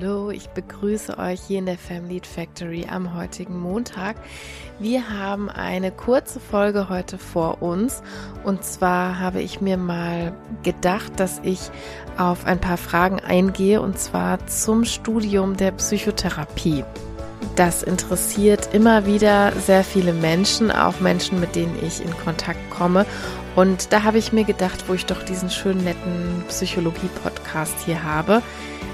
Hallo, ich begrüße euch hier in der Family Factory am heutigen Montag. Wir haben eine kurze Folge heute vor uns und zwar habe ich mir mal gedacht, dass ich auf ein paar Fragen eingehe und zwar zum Studium der Psychotherapie. Das interessiert immer wieder sehr viele Menschen, auch Menschen, mit denen ich in Kontakt komme. Und da habe ich mir gedacht, wo ich doch diesen schönen netten Psychologie-Podcast hier habe,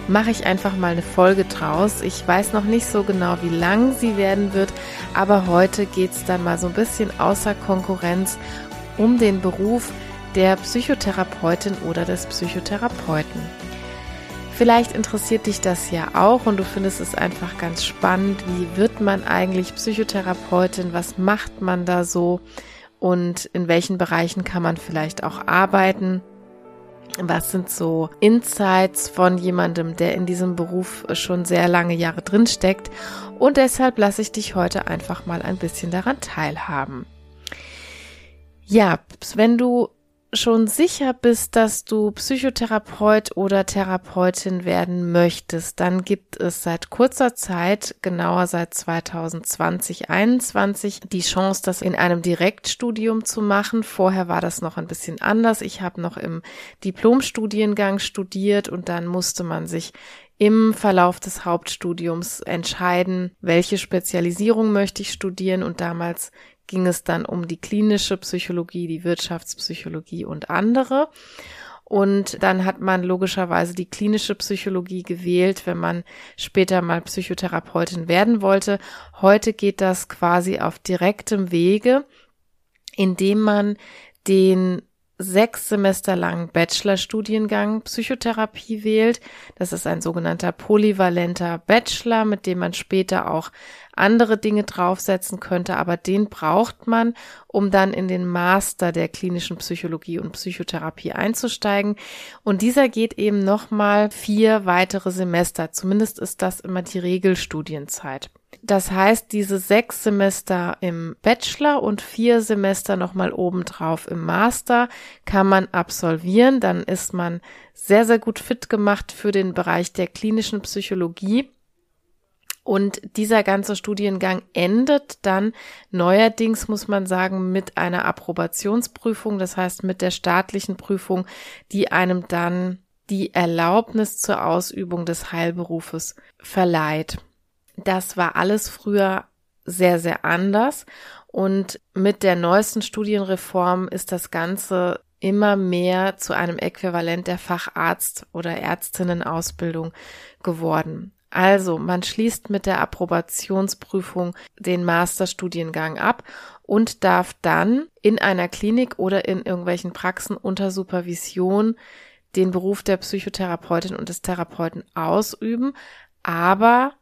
mache ich einfach mal eine Folge draus. Ich weiß noch nicht so genau, wie lang sie werden wird, aber heute geht es dann mal so ein bisschen außer Konkurrenz um den Beruf der Psychotherapeutin oder des Psychotherapeuten. Vielleicht interessiert dich das ja auch und du findest es einfach ganz spannend. Wie wird man eigentlich Psychotherapeutin? Was macht man da so? Und in welchen Bereichen kann man vielleicht auch arbeiten? Was sind so Insights von jemandem, der in diesem Beruf schon sehr lange Jahre drin steckt? Und deshalb lasse ich dich heute einfach mal ein bisschen daran teilhaben. Ja, wenn du schon sicher bist, dass du Psychotherapeut oder Therapeutin werden möchtest, dann gibt es seit kurzer Zeit, genauer seit 2020, 2021, die Chance, das in einem Direktstudium zu machen. Vorher war das noch ein bisschen anders. Ich habe noch im Diplomstudiengang studiert und dann musste man sich im Verlauf des Hauptstudiums entscheiden, welche Spezialisierung möchte ich studieren und damals ging es dann um die klinische Psychologie, die Wirtschaftspsychologie und andere. Und dann hat man logischerweise die klinische Psychologie gewählt, wenn man später mal Psychotherapeutin werden wollte. Heute geht das quasi auf direktem Wege, indem man den sechs Semester langen Bachelorstudiengang Psychotherapie wählt. Das ist ein sogenannter polyvalenter Bachelor, mit dem man später auch andere Dinge draufsetzen könnte, aber den braucht man, um dann in den Master der klinischen Psychologie und Psychotherapie einzusteigen. Und dieser geht eben nochmal vier weitere Semester. Zumindest ist das immer die Regelstudienzeit. Das heißt, diese sechs Semester im Bachelor und vier Semester nochmal obendrauf im Master kann man absolvieren. Dann ist man sehr, sehr gut fit gemacht für den Bereich der klinischen Psychologie und dieser ganze Studiengang endet dann neuerdings, muss man sagen, mit einer Approbationsprüfung, das heißt mit der staatlichen Prüfung, die einem dann die Erlaubnis zur Ausübung des Heilberufes verleiht. Das war alles früher sehr, sehr anders. Und mit der neuesten Studienreform ist das Ganze immer mehr zu einem Äquivalent der Facharzt- oder Ärztinnenausbildung geworden. Also, man schließt mit der Approbationsprüfung den Masterstudiengang ab und darf dann in einer Klinik oder in irgendwelchen Praxen unter Supervision den Beruf der Psychotherapeutin und des Therapeuten ausüben, aber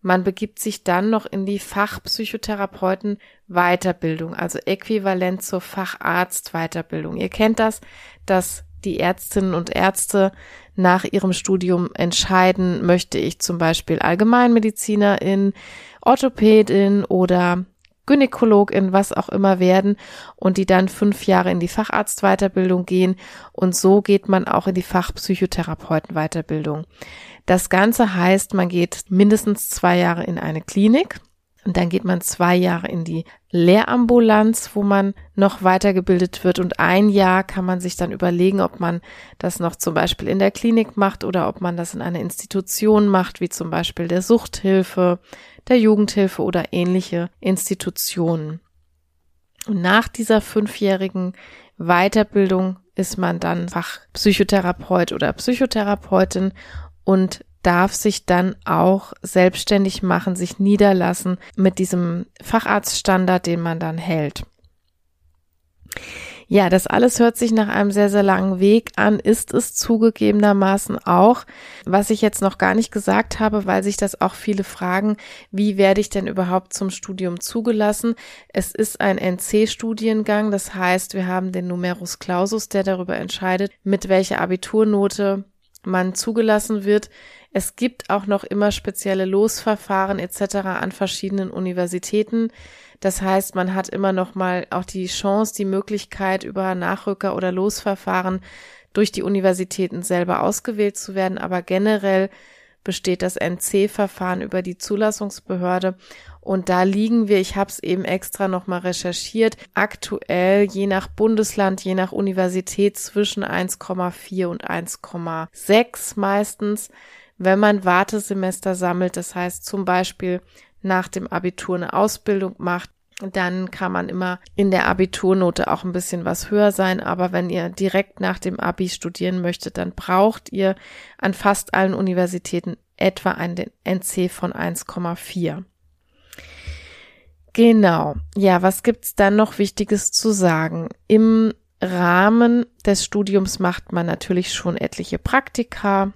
man begibt sich dann noch in die Fachpsychotherapeuten Weiterbildung, also äquivalent zur Facharzt Weiterbildung. Ihr kennt das, dass die Ärztinnen und Ärzte nach ihrem Studium entscheiden, möchte ich zum Beispiel Allgemeinmedizinerin, Orthopädin oder Gynäkologin, was auch immer werden und die dann fünf Jahre in die Facharztweiterbildung gehen und so geht man auch in die Fachpsychotherapeutenweiterbildung. Das Ganze heißt, man geht mindestens zwei Jahre in eine Klinik und dann geht man zwei Jahre in die Lehrambulanz, wo man noch weitergebildet wird. Und ein Jahr kann man sich dann überlegen, ob man das noch zum Beispiel in der Klinik macht oder ob man das in einer Institution macht, wie zum Beispiel der Suchthilfe, der Jugendhilfe oder ähnliche Institutionen. Und nach dieser fünfjährigen Weiterbildung ist man dann Fachpsychotherapeut oder Psychotherapeutin und darf sich dann auch selbstständig machen, sich niederlassen mit diesem Facharztstandard, den man dann hält. Ja, das alles hört sich nach einem sehr, sehr langen Weg an, ist es zugegebenermaßen auch. Was ich jetzt noch gar nicht gesagt habe, weil sich das auch viele fragen, wie werde ich denn überhaupt zum Studium zugelassen? Es ist ein NC-Studiengang, das heißt, wir haben den Numerus Clausus, der darüber entscheidet, mit welcher Abiturnote man zugelassen wird. Es gibt auch noch immer spezielle Losverfahren etc. an verschiedenen Universitäten. Das heißt, man hat immer noch mal auch die Chance, die Möglichkeit über Nachrücker oder Losverfahren durch die Universitäten selber ausgewählt zu werden. Aber generell besteht das NC-Verfahren über die Zulassungsbehörde. Und da liegen wir, ich habe es eben extra nochmal recherchiert, aktuell je nach Bundesland, je nach Universität zwischen 1,4 und 1,6 meistens, wenn man Wartesemester sammelt. Das heißt zum Beispiel nach dem Abitur eine Ausbildung macht, dann kann man immer in der Abiturnote auch ein bisschen was höher sein. Aber wenn ihr direkt nach dem Abi studieren möchtet, dann braucht ihr an fast allen Universitäten etwa einen NC von 1,4. Genau. Ja, was gibt's dann noch Wichtiges zu sagen? Im Rahmen des Studiums macht man natürlich schon etliche Praktika.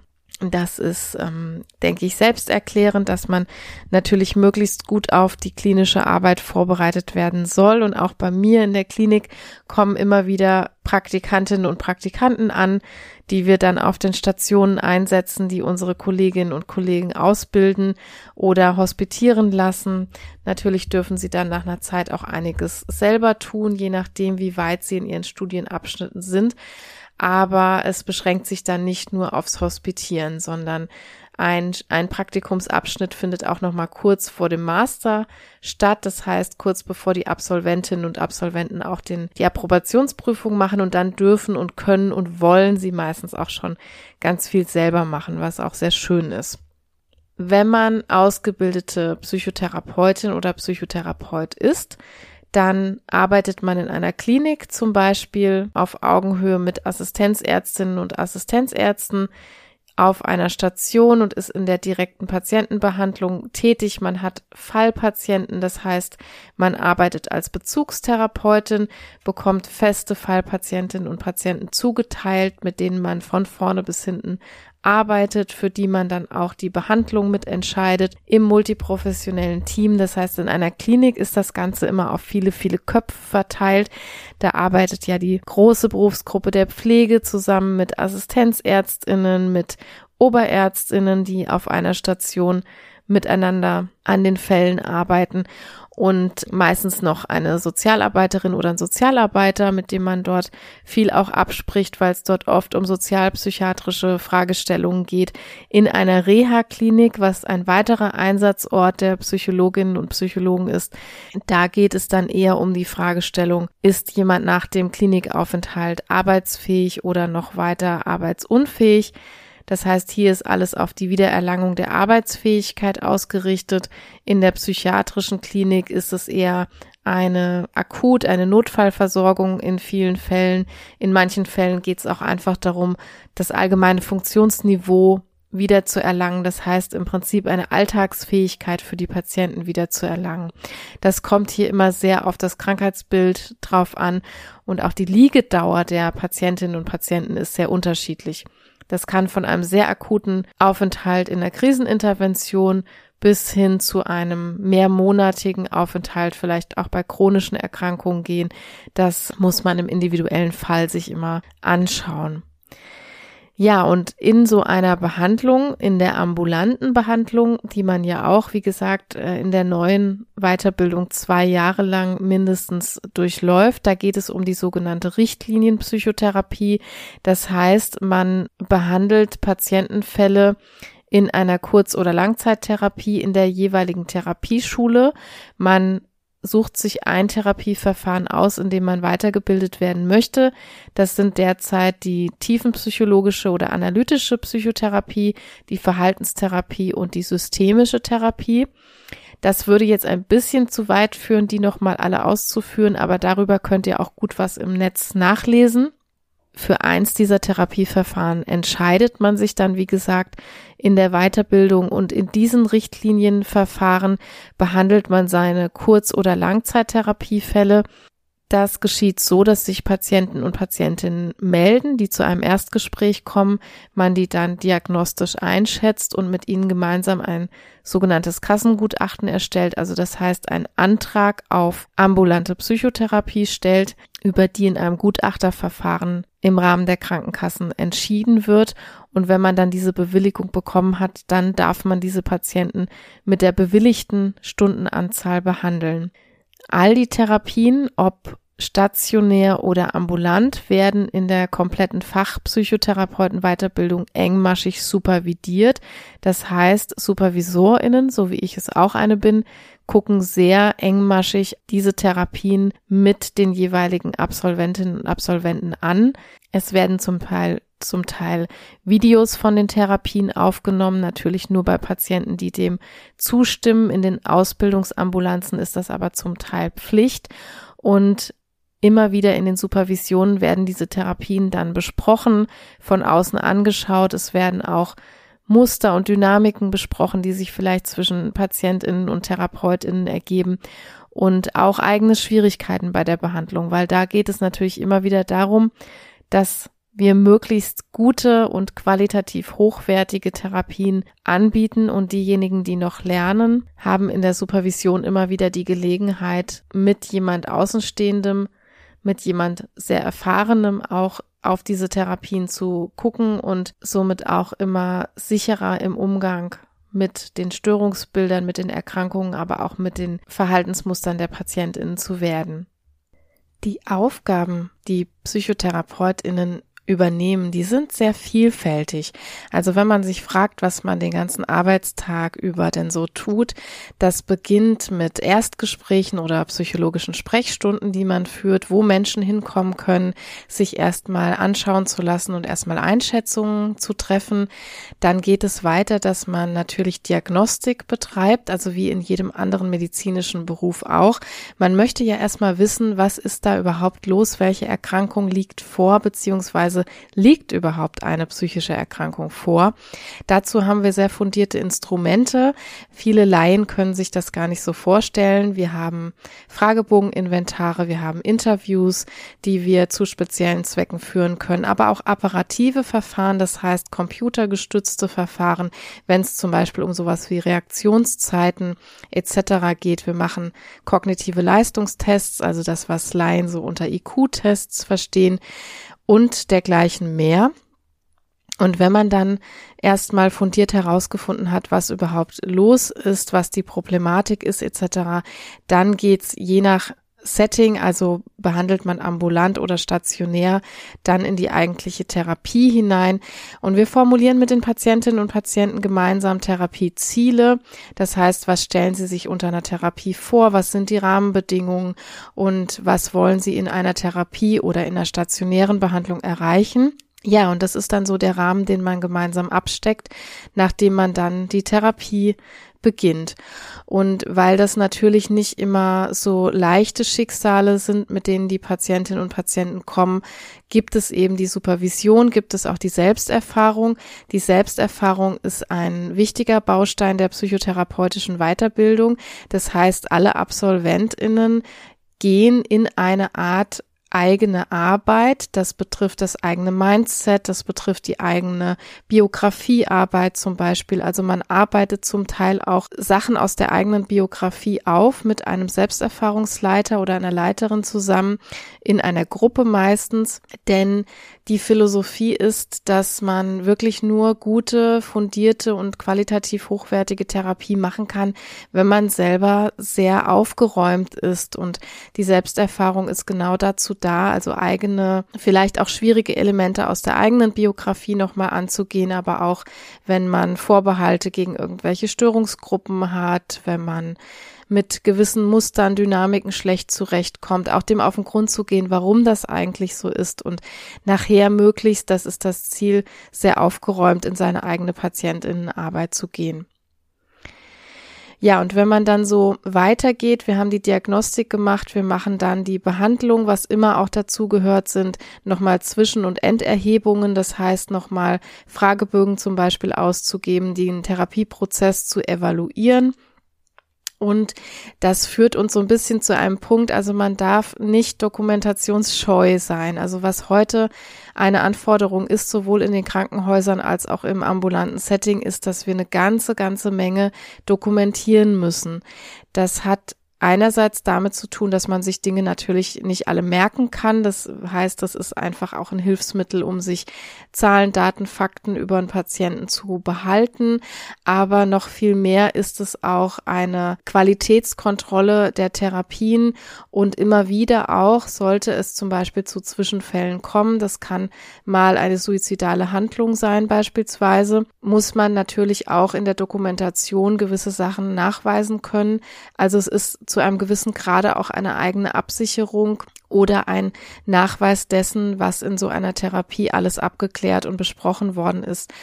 Das ist, ähm, denke ich, selbsterklärend, dass man natürlich möglichst gut auf die klinische Arbeit vorbereitet werden soll. Und auch bei mir in der Klinik kommen immer wieder Praktikantinnen und Praktikanten an, die wir dann auf den Stationen einsetzen, die unsere Kolleginnen und Kollegen ausbilden oder hospitieren lassen. Natürlich dürfen sie dann nach einer Zeit auch einiges selber tun, je nachdem, wie weit sie in ihren Studienabschnitten sind aber es beschränkt sich dann nicht nur aufs Hospitieren, sondern ein, ein Praktikumsabschnitt findet auch noch mal kurz vor dem Master statt. Das heißt, kurz bevor die Absolventinnen und Absolventen auch den, die Approbationsprüfung machen und dann dürfen und können und wollen sie meistens auch schon ganz viel selber machen, was auch sehr schön ist. Wenn man ausgebildete Psychotherapeutin oder Psychotherapeut ist, dann arbeitet man in einer Klinik zum Beispiel auf Augenhöhe mit Assistenzärztinnen und Assistenzärzten auf einer Station und ist in der direkten Patientenbehandlung tätig. Man hat Fallpatienten, das heißt, man arbeitet als Bezugstherapeutin, bekommt feste Fallpatientinnen und Patienten zugeteilt, mit denen man von vorne bis hinten arbeitet, für die man dann auch die Behandlung mitentscheidet im multiprofessionellen Team. Das heißt, in einer Klinik ist das Ganze immer auf viele, viele Köpfe verteilt. Da arbeitet ja die große Berufsgruppe der Pflege zusammen mit Assistenzärztinnen, mit Oberärztinnen, die auf einer Station miteinander an den Fällen arbeiten und meistens noch eine Sozialarbeiterin oder ein Sozialarbeiter, mit dem man dort viel auch abspricht, weil es dort oft um sozialpsychiatrische Fragestellungen geht. In einer Reha-Klinik, was ein weiterer Einsatzort der Psychologinnen und Psychologen ist, da geht es dann eher um die Fragestellung, ist jemand nach dem Klinikaufenthalt arbeitsfähig oder noch weiter arbeitsunfähig? Das heißt, hier ist alles auf die Wiedererlangung der Arbeitsfähigkeit ausgerichtet. In der psychiatrischen Klinik ist es eher eine akut, eine Notfallversorgung in vielen Fällen. In manchen Fällen geht es auch einfach darum, das allgemeine Funktionsniveau wieder zu erlangen. Das heißt im Prinzip eine Alltagsfähigkeit für die Patienten wieder zu erlangen. Das kommt hier immer sehr auf das Krankheitsbild drauf an und auch die Liegedauer der Patientinnen und Patienten ist sehr unterschiedlich. Das kann von einem sehr akuten Aufenthalt in der Krisenintervention bis hin zu einem mehrmonatigen Aufenthalt, vielleicht auch bei chronischen Erkrankungen gehen. Das muss man im individuellen Fall sich immer anschauen. Ja, und in so einer Behandlung, in der ambulanten Behandlung, die man ja auch, wie gesagt, äh, in der neuen Weiterbildung zwei Jahre lang mindestens durchläuft, da geht es um die sogenannte Richtlinienpsychotherapie. Das heißt, man behandelt Patientenfälle in einer Kurz- oder Langzeittherapie in der jeweiligen Therapieschule. Man sucht sich ein Therapieverfahren aus, in dem man weitergebildet werden möchte. Das sind derzeit die tiefenpsychologische oder analytische Psychotherapie, die Verhaltenstherapie und die systemische Therapie. Das würde jetzt ein bisschen zu weit führen, die nochmal alle auszuführen, aber darüber könnt ihr auch gut was im Netz nachlesen für eins dieser Therapieverfahren entscheidet man sich dann, wie gesagt, in der Weiterbildung und in diesen Richtlinienverfahren behandelt man seine Kurz- oder Langzeittherapiefälle. Das geschieht so, dass sich Patienten und Patientinnen melden, die zu einem Erstgespräch kommen, man die dann diagnostisch einschätzt und mit ihnen gemeinsam ein sogenanntes Kassengutachten erstellt. Also das heißt, ein Antrag auf ambulante Psychotherapie stellt, über die in einem Gutachterverfahren im Rahmen der Krankenkassen entschieden wird. Und wenn man dann diese Bewilligung bekommen hat, dann darf man diese Patienten mit der bewilligten Stundenanzahl behandeln. All die Therapien, ob stationär oder ambulant, werden in der kompletten Fachpsychotherapeutenweiterbildung engmaschig supervidiert. Das heißt, SupervisorInnen, so wie ich es auch eine bin, gucken sehr engmaschig diese Therapien mit den jeweiligen Absolventinnen und Absolventen an. Es werden zum Teil zum Teil Videos von den Therapien aufgenommen, natürlich nur bei Patienten, die dem zustimmen. In den Ausbildungsambulanzen ist das aber zum Teil Pflicht und immer wieder in den Supervisionen werden diese Therapien dann besprochen, von außen angeschaut. Es werden auch Muster und Dynamiken besprochen, die sich vielleicht zwischen Patientinnen und Therapeutinnen ergeben und auch eigene Schwierigkeiten bei der Behandlung, weil da geht es natürlich immer wieder darum, dass wir möglichst gute und qualitativ hochwertige Therapien anbieten und diejenigen, die noch lernen, haben in der Supervision immer wieder die Gelegenheit, mit jemand Außenstehendem, mit jemand sehr Erfahrenem auch auf diese Therapien zu gucken und somit auch immer sicherer im Umgang mit den Störungsbildern, mit den Erkrankungen, aber auch mit den Verhaltensmustern der Patientinnen zu werden. Die Aufgaben, die Psychotherapeutinnen übernehmen, die sind sehr vielfältig. Also wenn man sich fragt, was man den ganzen Arbeitstag über denn so tut, das beginnt mit Erstgesprächen oder psychologischen Sprechstunden, die man führt, wo Menschen hinkommen können, sich erstmal anschauen zu lassen und erstmal Einschätzungen zu treffen. Dann geht es weiter, dass man natürlich Diagnostik betreibt, also wie in jedem anderen medizinischen Beruf auch. Man möchte ja erstmal wissen, was ist da überhaupt los, welche Erkrankung liegt vor, beziehungsweise beziehungsweise liegt überhaupt eine psychische Erkrankung vor. Dazu haben wir sehr fundierte Instrumente. Viele Laien können sich das gar nicht so vorstellen. Wir haben Fragebogeninventare, wir haben Interviews, die wir zu speziellen Zwecken führen können, aber auch apparative Verfahren, das heißt computergestützte Verfahren, wenn es zum Beispiel um sowas wie Reaktionszeiten etc. geht. Wir machen kognitive Leistungstests, also das, was Laien so unter IQ-Tests verstehen und dergleichen mehr. Und wenn man dann erstmal fundiert herausgefunden hat, was überhaupt los ist, was die Problematik ist etc., dann geht's je nach Setting, also behandelt man ambulant oder stationär, dann in die eigentliche Therapie hinein. Und wir formulieren mit den Patientinnen und Patienten gemeinsam Therapieziele. Das heißt, was stellen sie sich unter einer Therapie vor? Was sind die Rahmenbedingungen? Und was wollen sie in einer Therapie oder in einer stationären Behandlung erreichen? Ja, und das ist dann so der Rahmen, den man gemeinsam absteckt, nachdem man dann die Therapie beginnt. Und weil das natürlich nicht immer so leichte Schicksale sind, mit denen die Patientinnen und Patienten kommen, gibt es eben die Supervision, gibt es auch die Selbsterfahrung. Die Selbsterfahrung ist ein wichtiger Baustein der psychotherapeutischen Weiterbildung. Das heißt, alle Absolventinnen gehen in eine Art eigene Arbeit, das betrifft das eigene Mindset, das betrifft die eigene Biografiearbeit zum Beispiel. Also man arbeitet zum Teil auch Sachen aus der eigenen Biografie auf mit einem Selbsterfahrungsleiter oder einer Leiterin zusammen in einer Gruppe meistens, denn die Philosophie ist, dass man wirklich nur gute, fundierte und qualitativ hochwertige Therapie machen kann, wenn man selber sehr aufgeräumt ist. Und die Selbsterfahrung ist genau dazu da, also eigene, vielleicht auch schwierige Elemente aus der eigenen Biografie nochmal anzugehen, aber auch wenn man Vorbehalte gegen irgendwelche Störungsgruppen hat, wenn man mit gewissen Mustern, Dynamiken schlecht zurechtkommt, auch dem auf den Grund zu gehen, warum das eigentlich so ist und nachher möglichst, das ist das Ziel, sehr aufgeräumt in seine eigene Patientinnenarbeit zu gehen. Ja, und wenn man dann so weitergeht, wir haben die Diagnostik gemacht, wir machen dann die Behandlung, was immer auch dazu gehört sind, nochmal Zwischen- und Enderhebungen, das heißt nochmal Fragebögen zum Beispiel auszugeben, den Therapieprozess zu evaluieren und das führt uns so ein bisschen zu einem Punkt, also man darf nicht dokumentationsscheu sein. Also was heute eine Anforderung ist, sowohl in den Krankenhäusern als auch im ambulanten Setting, ist, dass wir eine ganze, ganze Menge dokumentieren müssen. Das hat einerseits damit zu tun, dass man sich Dinge natürlich nicht alle merken kann. Das heißt, das ist einfach auch ein Hilfsmittel, um sich Zahlen, Daten, Fakten über einen Patienten zu behalten. Aber noch viel mehr ist es auch eine Qualitätskontrolle der Therapien und immer wieder auch sollte es zum Beispiel zu Zwischenfällen kommen. Das kann mal eine suizidale Handlung sein beispielsweise. Muss man natürlich auch in der Dokumentation gewisse Sachen nachweisen können. Also es ist zu einem gewissen Grade auch eine eigene Absicherung oder ein Nachweis dessen, was in so einer Therapie alles abgeklärt und besprochen worden ist.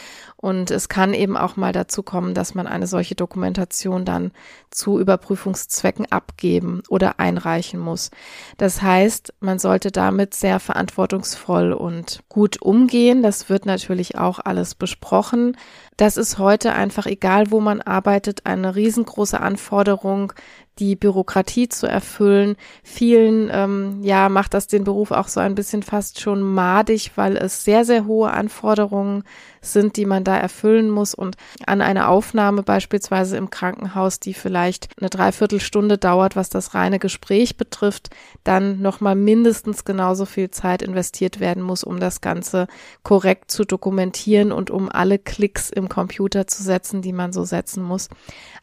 Und es kann eben auch mal dazu kommen, dass man eine solche Dokumentation dann zu Überprüfungszwecken abgeben oder einreichen muss. Das heißt, man sollte damit sehr verantwortungsvoll und gut umgehen. Das wird natürlich auch alles besprochen. Das ist heute einfach egal, wo man arbeitet, eine riesengroße Anforderung, die Bürokratie zu erfüllen. Vielen, ähm, ja, macht das den Beruf auch so ein bisschen fast schon madig, weil es sehr, sehr hohe Anforderungen sind, die man da erfüllen muss. Und an einer Aufnahme beispielsweise im Krankenhaus, die vielleicht eine Dreiviertelstunde dauert, was das reine Gespräch betrifft, dann nochmal mindestens genauso viel Zeit investiert werden muss, um das Ganze korrekt zu dokumentieren und um alle Klicks im Computer zu setzen, die man so setzen muss.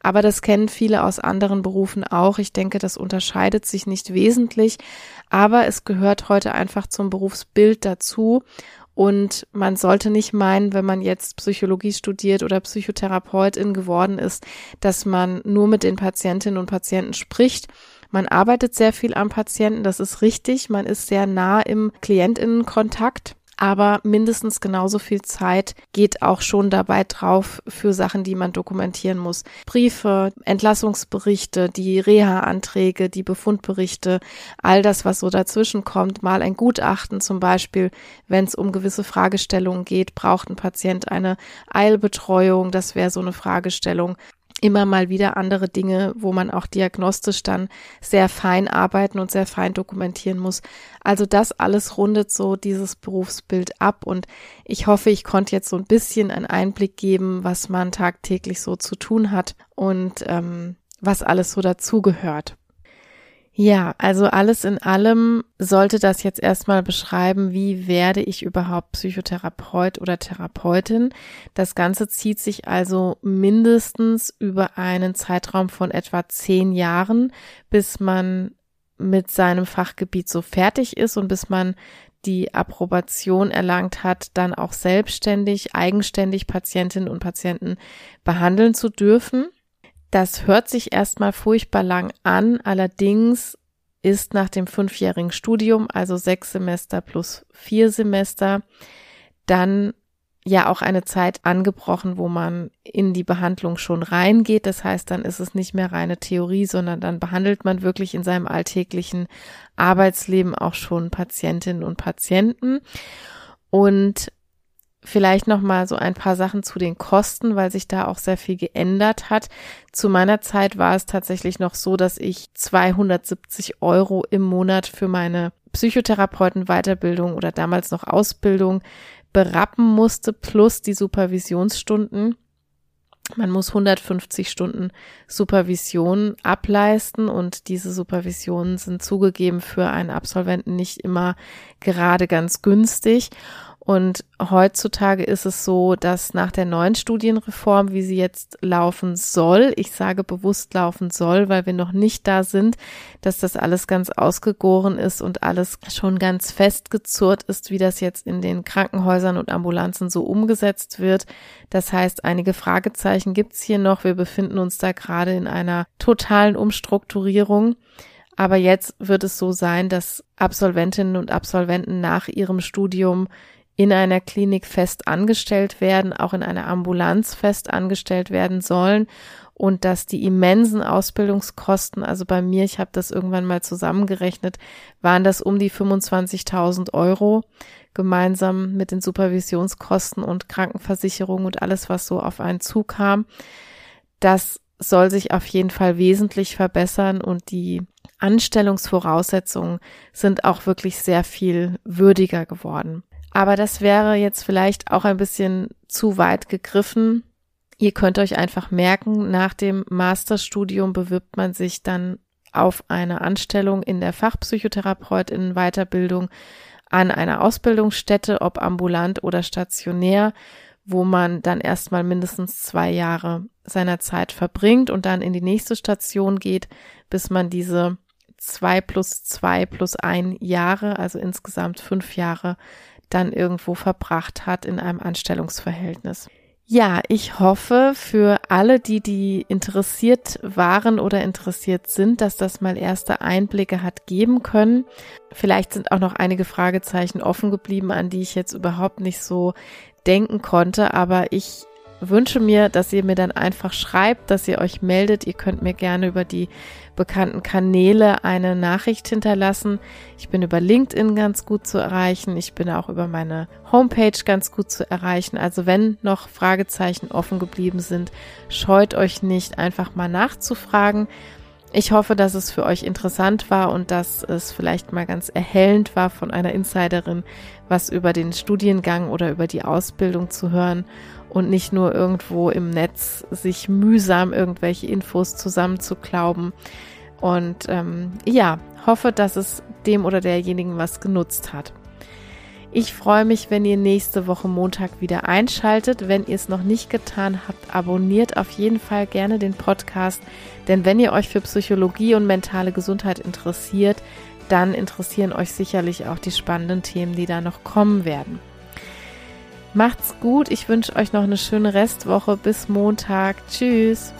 Aber das kennen viele aus anderen Berufen auch. Ich denke, das unterscheidet sich nicht wesentlich, aber es gehört heute einfach zum Berufsbild dazu. Und man sollte nicht meinen, wenn man jetzt Psychologie studiert oder Psychotherapeutin geworden ist, dass man nur mit den Patientinnen und Patienten spricht. Man arbeitet sehr viel am Patienten, das ist richtig. Man ist sehr nah im Klientinnenkontakt aber mindestens genauso viel Zeit geht auch schon dabei drauf für Sachen, die man dokumentieren muss. Briefe, Entlassungsberichte, die Reha-Anträge, die Befundberichte, all das, was so dazwischen kommt, mal ein Gutachten zum Beispiel, wenn es um gewisse Fragestellungen geht, braucht ein Patient eine Eilbetreuung, das wäre so eine Fragestellung immer mal wieder andere Dinge, wo man auch diagnostisch dann sehr fein arbeiten und sehr fein dokumentieren muss. Also das alles rundet so dieses Berufsbild ab und ich hoffe, ich konnte jetzt so ein bisschen einen Einblick geben, was man tagtäglich so zu tun hat und ähm, was alles so dazugehört. Ja, also alles in allem sollte das jetzt erstmal beschreiben, wie werde ich überhaupt Psychotherapeut oder Therapeutin. Das Ganze zieht sich also mindestens über einen Zeitraum von etwa zehn Jahren, bis man mit seinem Fachgebiet so fertig ist und bis man die Approbation erlangt hat, dann auch selbstständig, eigenständig Patientinnen und Patienten behandeln zu dürfen. Das hört sich erstmal furchtbar lang an, allerdings ist nach dem fünfjährigen Studium, also sechs Semester plus vier Semester, dann ja auch eine Zeit angebrochen, wo man in die Behandlung schon reingeht. Das heißt, dann ist es nicht mehr reine Theorie, sondern dann behandelt man wirklich in seinem alltäglichen Arbeitsleben auch schon Patientinnen und Patienten. Und Vielleicht noch mal so ein paar Sachen zu den Kosten, weil sich da auch sehr viel geändert hat. Zu meiner Zeit war es tatsächlich noch so, dass ich 270 Euro im Monat für meine Psychotherapeutenweiterbildung oder damals noch Ausbildung berappen musste, plus die Supervisionsstunden. Man muss 150 Stunden Supervision ableisten und diese Supervisionen sind zugegeben für einen Absolventen nicht immer gerade ganz günstig. Und heutzutage ist es so, dass nach der neuen Studienreform, wie sie jetzt laufen soll, ich sage bewusst laufen soll, weil wir noch nicht da sind, dass das alles ganz ausgegoren ist und alles schon ganz festgezurrt ist, wie das jetzt in den Krankenhäusern und Ambulanzen so umgesetzt wird. Das heißt, einige Fragezeichen gibt's hier noch. Wir befinden uns da gerade in einer totalen Umstrukturierung. Aber jetzt wird es so sein, dass Absolventinnen und Absolventen nach ihrem Studium in einer Klinik fest angestellt werden, auch in einer Ambulanz fest angestellt werden sollen und dass die immensen Ausbildungskosten, also bei mir, ich habe das irgendwann mal zusammengerechnet, waren das um die 25.000 Euro gemeinsam mit den Supervisionskosten und Krankenversicherung und alles, was so auf einen zukam. Das soll sich auf jeden Fall wesentlich verbessern und die Anstellungsvoraussetzungen sind auch wirklich sehr viel würdiger geworden. Aber das wäre jetzt vielleicht auch ein bisschen zu weit gegriffen. Ihr könnt euch einfach merken, nach dem Masterstudium bewirbt man sich dann auf eine Anstellung in der Fachpsychotherapeutin Weiterbildung an einer Ausbildungsstätte, ob ambulant oder stationär, wo man dann erstmal mindestens zwei Jahre seiner Zeit verbringt und dann in die nächste Station geht, bis man diese zwei plus zwei plus ein Jahre, also insgesamt fünf Jahre, dann irgendwo verbracht hat in einem Anstellungsverhältnis. Ja, ich hoffe für alle, die, die interessiert waren oder interessiert sind, dass das mal erste Einblicke hat geben können. Vielleicht sind auch noch einige Fragezeichen offen geblieben, an die ich jetzt überhaupt nicht so denken konnte, aber ich wünsche mir, dass ihr mir dann einfach schreibt, dass ihr euch meldet. Ihr könnt mir gerne über die bekannten Kanäle eine Nachricht hinterlassen. Ich bin über LinkedIn ganz gut zu erreichen. Ich bin auch über meine Homepage ganz gut zu erreichen. Also wenn noch Fragezeichen offen geblieben sind, scheut euch nicht, einfach mal nachzufragen. Ich hoffe, dass es für euch interessant war und dass es vielleicht mal ganz erhellend war, von einer Insiderin was über den Studiengang oder über die Ausbildung zu hören und nicht nur irgendwo im Netz sich mühsam irgendwelche Infos zusammenzuklauben. Und ähm, ja, hoffe, dass es dem oder derjenigen was genutzt hat. Ich freue mich, wenn ihr nächste Woche Montag wieder einschaltet. Wenn ihr es noch nicht getan habt, abonniert auf jeden Fall gerne den Podcast. Denn wenn ihr euch für Psychologie und mentale Gesundheit interessiert, dann interessieren euch sicherlich auch die spannenden Themen, die da noch kommen werden. Macht's gut. Ich wünsche euch noch eine schöne Restwoche. Bis Montag. Tschüss.